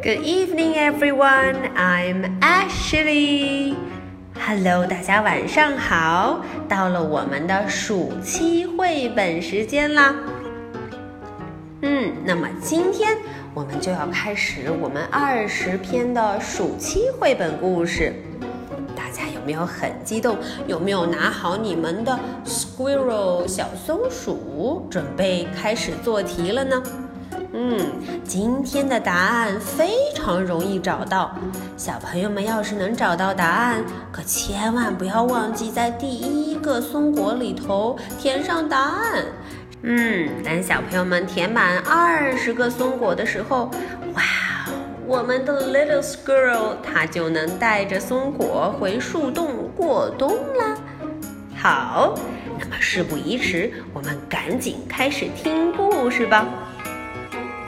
Good evening, everyone. I'm Ashley. Hello，大家晚上好！到了我们的暑期绘本时间啦。嗯，那么今天我们就要开始我们二十篇的暑期绘本故事。大家有没有很激动？有没有拿好你们的 squirrel 小松鼠，准备开始做题了呢？嗯，今天的答案非常容易找到。小朋友们要是能找到答案，可千万不要忘记在第一个松果里头填上答案。嗯，等小朋友们填满二十个松果的时候，哇，我们的 little squirrel 它就能带着松果回树洞过冬啦。好，那么事不宜迟，我们赶紧开始听故事吧。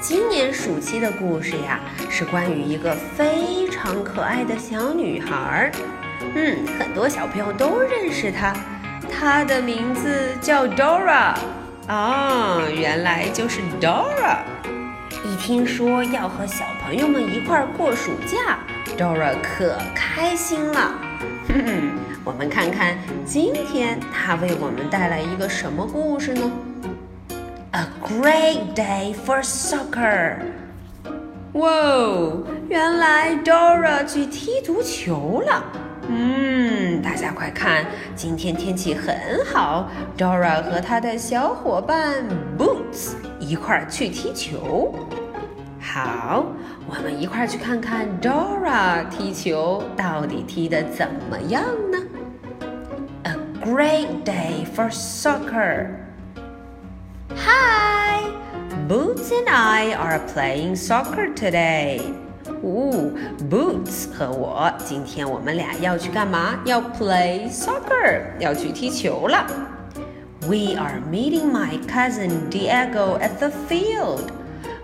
今年暑期的故事呀，是关于一个非常可爱的小女孩。嗯，很多小朋友都认识她，她的名字叫 Dora。啊，原来就是 Dora。一听说要和小朋友们一块儿过暑假，Dora 可开心了。哼哼，我们看看今天她为我们带来一个什么故事呢？A great day for soccer！哇哦，原来 Dora 去踢足球了。嗯，大家快看，今天天气很好，Dora 和她的小伙伴 Boots 一块儿去踢球。好，我们一块儿去看看 Dora 踢球到底踢得怎么样呢？A great day for soccer！Hi, Boots and I are playing soccer today. 哦，Boots 和我今天我们俩要去干嘛？要 play soccer，要去踢球了。We are meeting my cousin Diego at the field.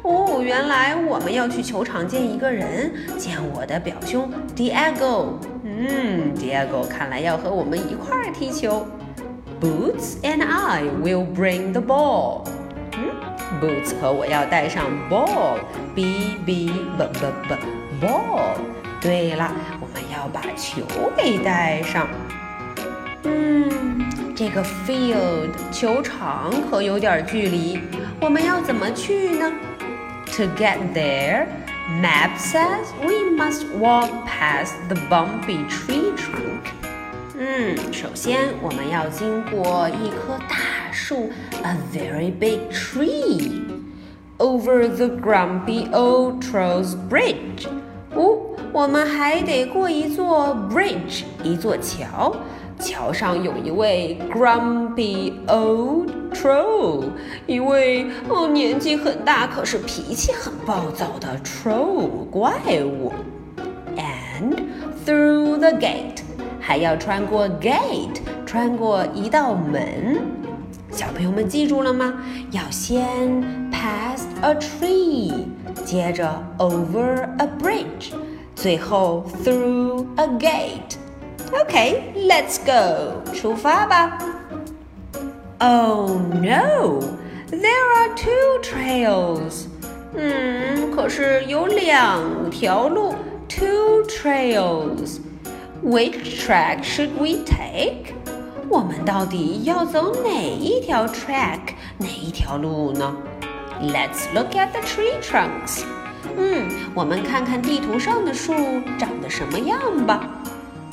哦，原来我们要去球场见一个人，见我的表兄 Diego。嗯，Diego 看来要和我们一块儿踢球。Boots and I will bring the ball. 嗯，Boots 和我要带上 ball，b b b b b ball。对了，我们要把球给带上。嗯，这个 field 球场可有点距离，我们要怎么去呢？To get there, map says we must walk past the bumpy tree trunk. 嗯，首先我们要经过一棵大树，a very big tree，over the grumpy old troll's bridge。哦，我们还得过一座 bridge，一座桥，桥上有一位 grumpy old troll，一位哦年纪很大，可是脾气很暴躁的 troll 怪物。And through the gate。还要穿过 gate，穿过一道门。小朋友们记住了吗？要先 past a tree，接着 over a bridge，最后 through a gate。OK，let's go，出发吧。Oh no，there are two trails。嗯，可是有两条路，two trails。 Which track should we take？我们到底要走哪一条 track，哪一条路呢？Let's look at the tree trunks。嗯，我们看看地图上的树长得什么样吧。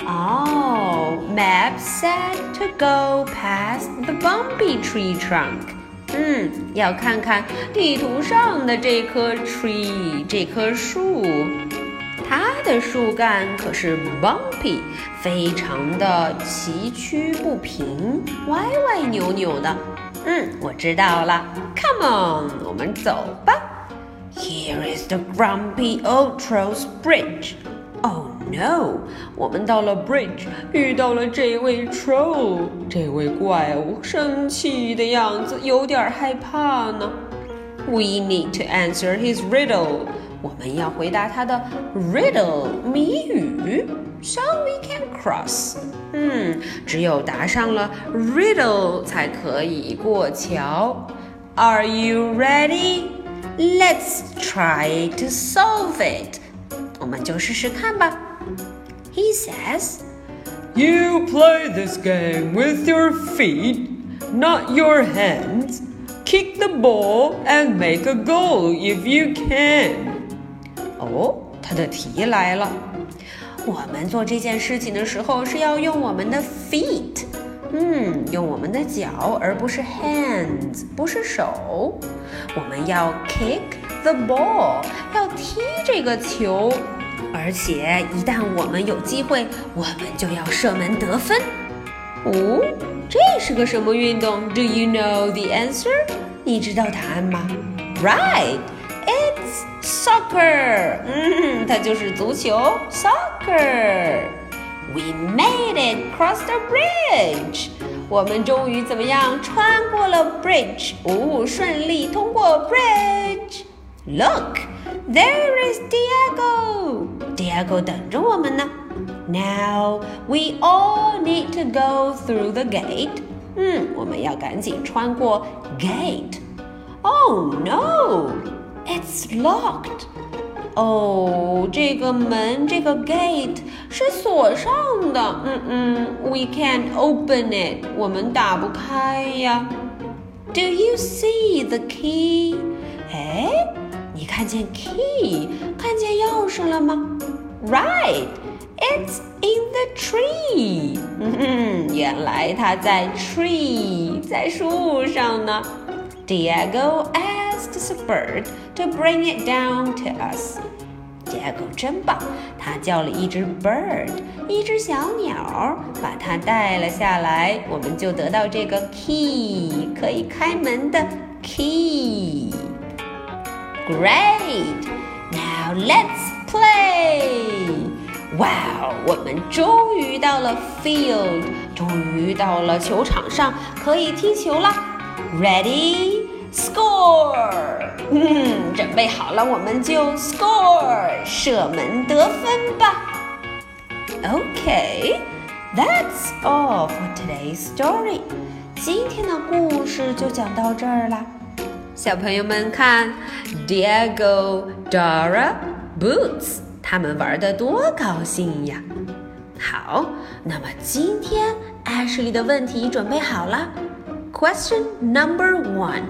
哦、oh,，Map said to go past the bumpy tree trunk。嗯，要看看地图上的这棵 tree，这棵树。 它的树干可是 bumpy，非常的崎岖不平，歪歪扭扭的。嗯，我知道了。Come on，我们走吧。Here is the grumpy old troll's bridge. Oh no！我们到了 bridge，遇到了这位 troll，这位怪物，生气的样子，有点害怕呢。We need to answer his riddle. 我们要回答他的 riddle 谜语，so we can cross。嗯，只有答上了 riddle 才可以过桥。Are you ready? Let's try to solve it. 我们就试试看吧。He says, You play this game with your feet, not your hands. Kick the ball and make a goal if you can. 哦，他的题来了。我们做这件事情的时候是要用我们的 feet，嗯，用我们的脚，而不是 hands，不是手。我们要 kick the ball，要踢这个球，而且一旦我们有机会，我们就要射门得分。哦，这是个什么运动？Do you know the answer？你知道答案吗？Right。It's soccer，嗯，它就是足球，soccer。We made it cross the bridge，我们终于怎么样穿过了 bridge，哦，顺利通过 bridge。Look, there is Diego，Diego 等着我们呢。Now we all need to go through the gate，嗯，我们要赶紧穿过 gate。Oh no！It's locked. 哦，这个门，这个 gate 是锁上的。嗯嗯，We can't open it. 我们打不开呀。Do you see the key? 哎，你看见 key，看见钥匙了吗？Right. It's in the tree. 嗯哼，原来它在 tree，在树上呢。Diego asks a bird to bring it down to us. Diego 真棒，他叫了一只 bird，一只小鸟，把它带了下来，我们就得到这个 key，可以开门的 key。Great! Now let's play. 哇哦，我们终于到了 field，终于到了球场上，可以踢球啦。Ready, score！嗯，准备好了，我们就 score，射门得分吧。Okay, that's all for today's story. 今天的故事就讲到这儿啦。小朋友们看，Diego, Dora, Boots，他们玩的多高兴呀！好，那么今天 Ashley 的问题准备好了。Question number one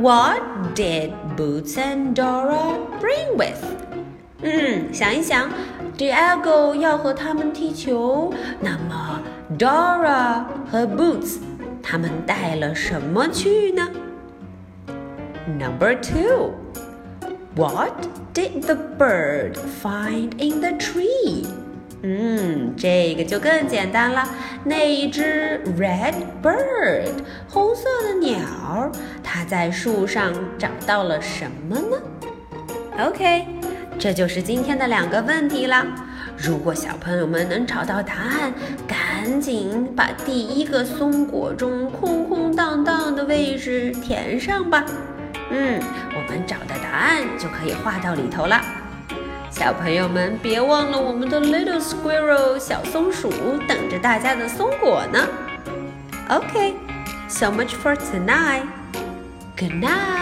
What did Boots and Dora bring with? 嗯，想一想，Diego 要和他们踢球，那么 Dora 和 Boots 他们带了什么去呢？Number two What did the bird find in the tree? 嗯，这个就更简单了。那一只 red bird，红色的鸟，它在树上找到了什么呢？OK，这就是今天的两个问题啦。如果小朋友们能找到答案，赶紧把第一个松果中空空荡荡的位置填上吧。嗯，我们找的答案就可以画到里头了。小朋友们，别忘了我们的 Little Squirrel 小松鼠等着大家的松果呢。OK，so much for tonight. Good night.